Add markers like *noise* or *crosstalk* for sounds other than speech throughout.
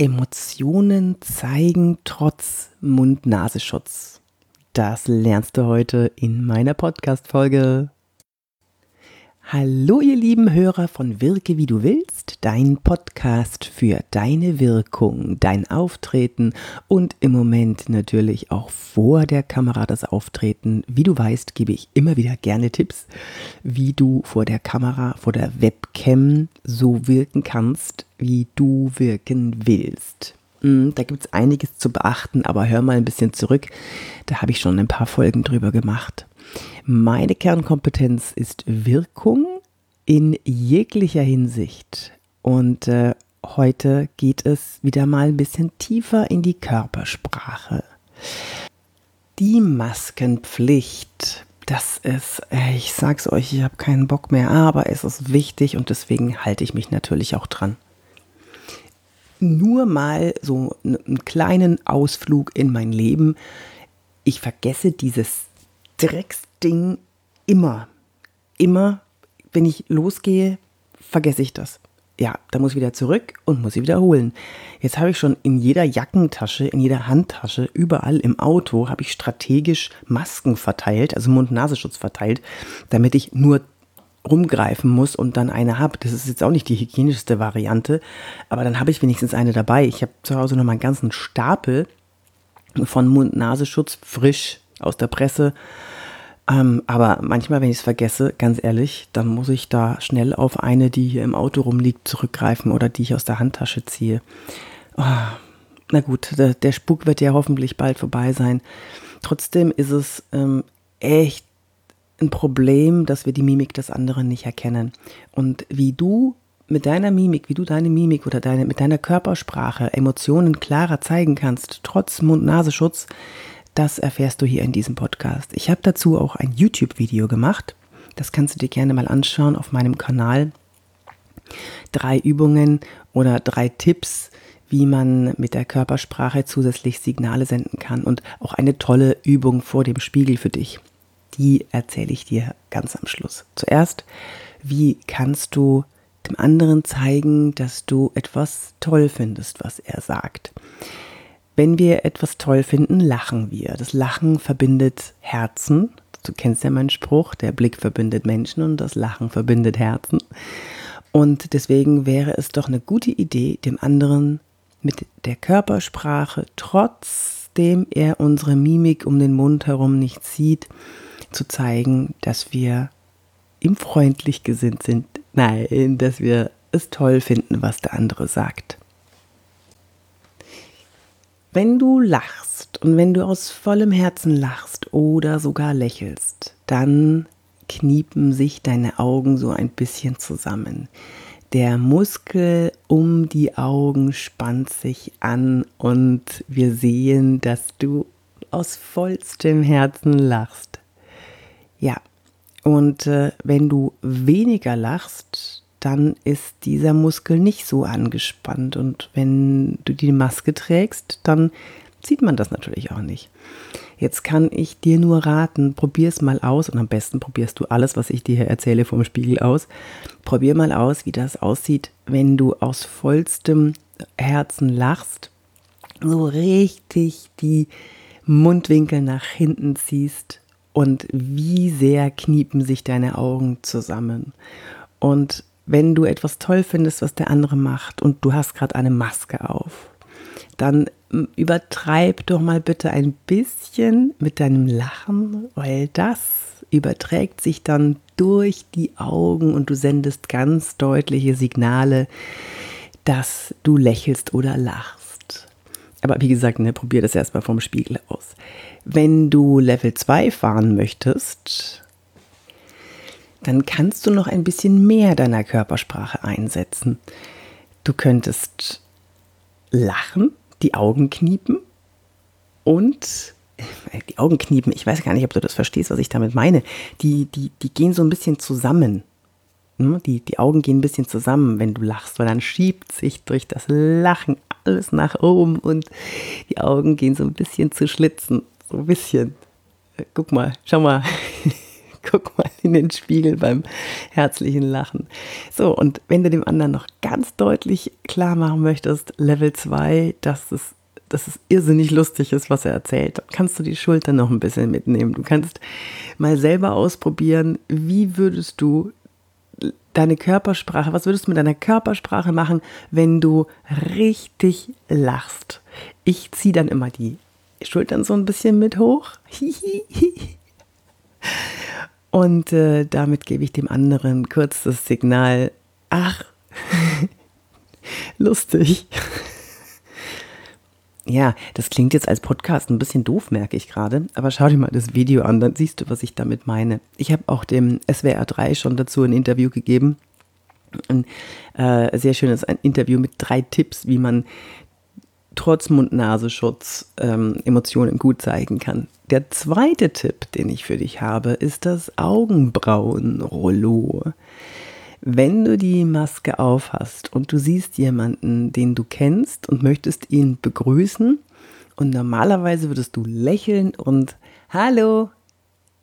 Emotionen zeigen trotz Mund-Nasenschutz. Das lernst du heute in meiner Podcast-Folge. Hallo, ihr lieben Hörer von Wirke wie du willst, dein Podcast für deine Wirkung, dein Auftreten und im Moment natürlich auch vor der Kamera das Auftreten. Wie du weißt, gebe ich immer wieder gerne Tipps, wie du vor der Kamera, vor der Webcam so wirken kannst, wie du wirken willst. Hm, da gibt es einiges zu beachten, aber hör mal ein bisschen zurück. Da habe ich schon ein paar Folgen drüber gemacht. Meine Kernkompetenz ist Wirkung in jeglicher Hinsicht. Und äh, heute geht es wieder mal ein bisschen tiefer in die Körpersprache. Die Maskenpflicht. Das ist, äh, ich sag's euch, ich habe keinen Bock mehr, aber es ist wichtig und deswegen halte ich mich natürlich auch dran. Nur mal so einen kleinen Ausflug in mein Leben. Ich vergesse dieses Drecksding immer. Immer, wenn ich losgehe, vergesse ich das. Ja, da muss ich wieder zurück und muss sie wiederholen. Jetzt habe ich schon in jeder Jackentasche, in jeder Handtasche, überall im Auto habe ich strategisch Masken verteilt, also Mund-Nasenschutz verteilt, damit ich nur rumgreifen muss und dann eine habe. Das ist jetzt auch nicht die hygienischste Variante, aber dann habe ich wenigstens eine dabei. Ich habe zu Hause noch mal einen ganzen Stapel von Mund-Nasenschutz frisch aus der Presse. Ähm, aber manchmal, wenn ich es vergesse, ganz ehrlich, dann muss ich da schnell auf eine, die hier im Auto rumliegt, zurückgreifen oder die ich aus der Handtasche ziehe. Oh, na gut, der, der, Spuk wird ja hoffentlich bald vorbei sein. Trotzdem ist es ähm, echt ein Problem, dass wir die Mimik des anderen nicht erkennen. Und wie du mit deiner Mimik, wie du deine Mimik oder deine, mit deiner Körpersprache Emotionen klarer zeigen kannst, trotz Mund-Nasenschutz, das erfährst du hier in diesem Podcast. Ich habe dazu auch ein YouTube-Video gemacht. Das kannst du dir gerne mal anschauen auf meinem Kanal. Drei Übungen oder drei Tipps, wie man mit der Körpersprache zusätzlich Signale senden kann und auch eine tolle Übung vor dem Spiegel für dich. Die erzähle ich dir ganz am Schluss. Zuerst, wie kannst du dem anderen zeigen, dass du etwas toll findest, was er sagt? Wenn wir etwas toll finden, lachen wir. Das Lachen verbindet Herzen. Du kennst ja meinen Spruch, der Blick verbindet Menschen und das Lachen verbindet Herzen. Und deswegen wäre es doch eine gute Idee, dem anderen mit der Körpersprache, trotzdem er unsere Mimik um den Mund herum nicht sieht, zu zeigen, dass wir ihm freundlich gesinnt sind. Nein, dass wir es toll finden, was der andere sagt. Wenn du lachst und wenn du aus vollem Herzen lachst oder sogar lächelst, dann kniepen sich deine Augen so ein bisschen zusammen. Der Muskel um die Augen spannt sich an und wir sehen, dass du aus vollstem Herzen lachst. Ja, und äh, wenn du weniger lachst, dann ist dieser Muskel nicht so angespannt. Und wenn du die Maske trägst, dann sieht man das natürlich auch nicht. Jetzt kann ich dir nur raten, probier es mal aus und am besten probierst du alles, was ich dir hier erzähle, vom Spiegel aus. Probier mal aus, wie das aussieht, wenn du aus vollstem Herzen lachst, so richtig die Mundwinkel nach hinten ziehst und wie sehr kniepen sich deine Augen zusammen. Und wenn du etwas toll findest, was der andere macht und du hast gerade eine Maske auf, dann übertreib doch mal bitte ein bisschen mit deinem Lachen, weil das überträgt sich dann durch die Augen und du sendest ganz deutliche Signale, dass du lächelst oder lachst. Aber wie gesagt, ne, probier das erstmal vom Spiegel aus. Wenn du Level 2 fahren möchtest, dann kannst du noch ein bisschen mehr deiner Körpersprache einsetzen. Du könntest lachen, die Augen kniepen und äh, die Augen kniepen, ich weiß gar nicht, ob du das verstehst, was ich damit meine. Die, die, die gehen so ein bisschen zusammen. Hm? Die, die Augen gehen ein bisschen zusammen, wenn du lachst, weil dann schiebt sich durch das Lachen alles nach oben und die Augen gehen so ein bisschen zu schlitzen. So ein bisschen. Äh, guck mal, schau mal. *laughs* Guck mal in den Spiegel beim herzlichen Lachen. So, und wenn du dem anderen noch ganz deutlich klar machen möchtest, Level 2, dass es, dass es irrsinnig lustig ist, was er erzählt, dann kannst du die Schulter noch ein bisschen mitnehmen. Du kannst mal selber ausprobieren, wie würdest du deine Körpersprache, was würdest du mit deiner Körpersprache machen, wenn du richtig lachst? Ich ziehe dann immer die Schultern so ein bisschen mit hoch. Und äh, damit gebe ich dem anderen kurz das Signal, ach, *laughs* lustig. Ja, das klingt jetzt als Podcast ein bisschen doof, merke ich gerade. Aber schau dir mal das Video an, dann siehst du, was ich damit meine. Ich habe auch dem SWR 3 schon dazu ein Interview gegeben. Ein äh, sehr schönes Interview mit drei Tipps, wie man trotz Mund-Nasenschutz ähm, Emotionen gut zeigen kann. Der zweite Tipp, den ich für dich habe, ist das Augenbrauenrollo. Wenn du die Maske aufhast und du siehst jemanden, den du kennst und möchtest ihn begrüßen und normalerweise würdest du lächeln und Hallo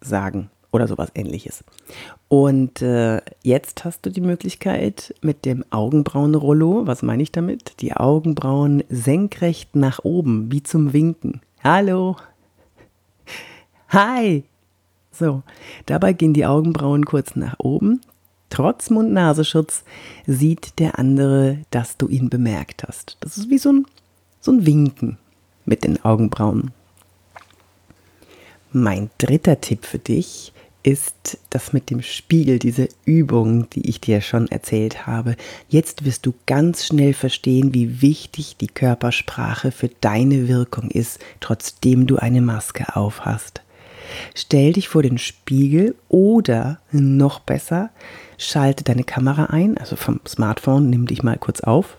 sagen oder sowas ähnliches. Und äh, jetzt hast du die Möglichkeit mit dem Augenbrauenrollo, was meine ich damit? Die Augenbrauen senkrecht nach oben, wie zum Winken. Hallo. Hi. So, dabei gehen die Augenbrauen kurz nach oben. Trotz Mund-Nasenschutz sieht der andere, dass du ihn bemerkt hast. Das ist wie so ein, so ein Winken mit den Augenbrauen. Mein dritter Tipp für dich ist das mit dem Spiegel, diese Übung, die ich dir schon erzählt habe. Jetzt wirst du ganz schnell verstehen, wie wichtig die Körpersprache für deine Wirkung ist, trotzdem du eine Maske aufhast. Stell dich vor den Spiegel oder noch besser, schalte deine Kamera ein, also vom Smartphone, nimm dich mal kurz auf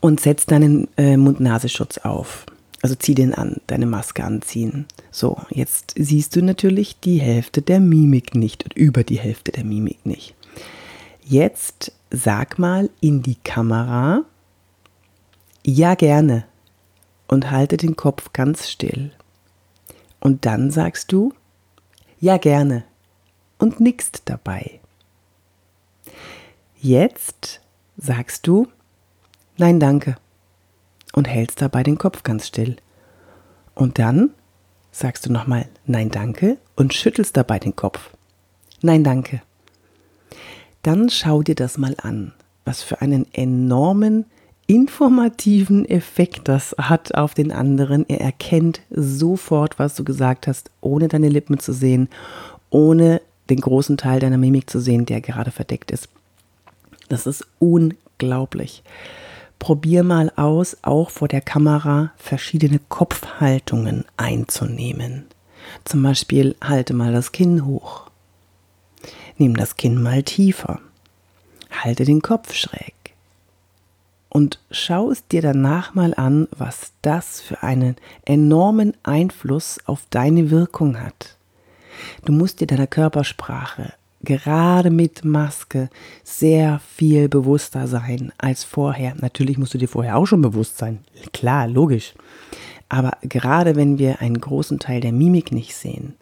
und setz deinen äh, Mund-Nasenschutz auf. Also zieh den an, deine Maske anziehen. So, jetzt siehst du natürlich die Hälfte der Mimik nicht, über die Hälfte der Mimik nicht. Jetzt sag mal in die Kamera, ja gerne, und halte den Kopf ganz still. Und dann sagst du, ja gerne, und nickst dabei. Jetzt sagst du, nein danke und hältst dabei den Kopf ganz still. Und dann sagst du nochmal Nein danke und schüttelst dabei den Kopf. Nein danke. Dann schau dir das mal an, was für einen enormen informativen Effekt das hat auf den anderen. Er erkennt sofort, was du gesagt hast, ohne deine Lippen zu sehen, ohne den großen Teil deiner Mimik zu sehen, der gerade verdeckt ist. Das ist unglaublich. Probier mal aus, auch vor der Kamera verschiedene Kopfhaltungen einzunehmen. Zum Beispiel halte mal das Kinn hoch. Nimm das Kinn mal tiefer. Halte den Kopf schräg. Und schau es dir danach mal an, was das für einen enormen Einfluss auf deine Wirkung hat. Du musst dir deiner Körpersprache gerade mit Maske sehr viel bewusster sein als vorher. Natürlich musst du dir vorher auch schon bewusst sein. Klar, logisch. Aber gerade wenn wir einen großen Teil der Mimik nicht sehen,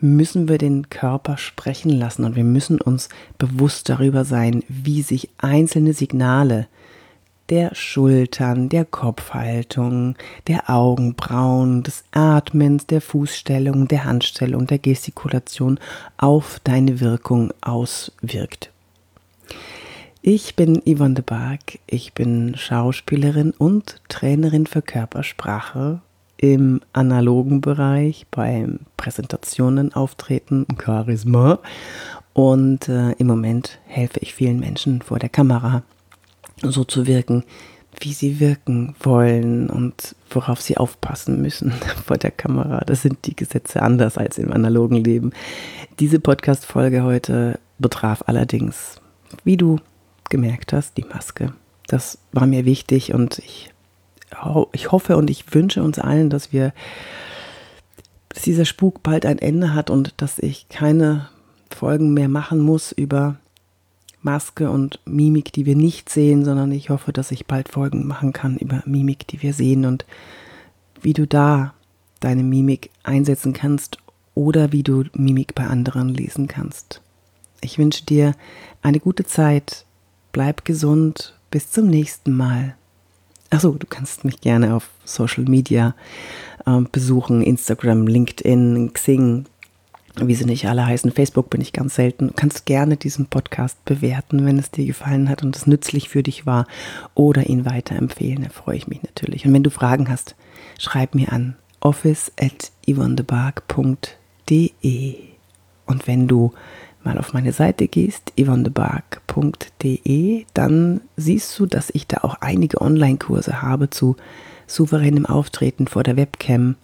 müssen wir den Körper sprechen lassen und wir müssen uns bewusst darüber sein, wie sich einzelne Signale der Schultern, der Kopfhaltung, der Augenbrauen, des Atmens, der Fußstellung, der Handstellung, der Gestikulation auf deine Wirkung auswirkt. Ich bin Yvonne de Barg, ich bin Schauspielerin und Trainerin für Körpersprache im analogen Bereich beim Präsentationen, Auftreten, Charisma. Und äh, im Moment helfe ich vielen Menschen vor der Kamera so zu wirken, wie sie wirken wollen und worauf sie aufpassen müssen *laughs* vor der Kamera. Das sind die Gesetze anders als im analogen Leben. Diese Podcast-Folge heute betraf allerdings, wie du gemerkt hast, die Maske. Das war mir wichtig und ich, ich hoffe und ich wünsche uns allen, dass wir, dass dieser Spuk bald ein Ende hat und dass ich keine Folgen mehr machen muss über Maske und Mimik, die wir nicht sehen, sondern ich hoffe, dass ich bald Folgen machen kann über Mimik, die wir sehen und wie du da deine Mimik einsetzen kannst, oder wie du Mimik bei anderen lesen kannst. Ich wünsche dir eine gute Zeit, bleib gesund, bis zum nächsten Mal. Achso, du kannst mich gerne auf Social Media äh, besuchen, Instagram, LinkedIn, Xing, wie sie nicht alle heißen. Facebook bin ich ganz selten. Du kannst gerne diesen Podcast bewerten, wenn es dir gefallen hat und es nützlich für dich war oder ihn weiterempfehlen. Da freue ich mich natürlich. Und wenn du Fragen hast, schreib mir an office at yvonnebark.de. Und wenn du mal auf meine Seite gehst, yvonnebark.de, dann siehst du, dass ich da auch einige Online-Kurse habe zu souveränem Auftreten vor der Webcam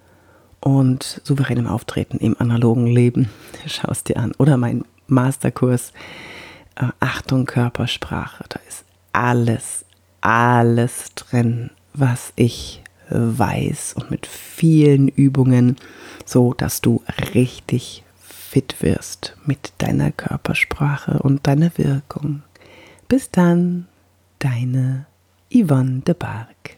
und souveränem Auftreten im analogen Leben. *laughs* Schau es dir an. Oder mein Masterkurs äh, Achtung Körpersprache. Da ist alles, alles drin, was ich weiß und mit vielen Übungen, so dass du richtig fit wirst mit deiner Körpersprache und deiner Wirkung. Bis dann, deine Yvonne de Barg.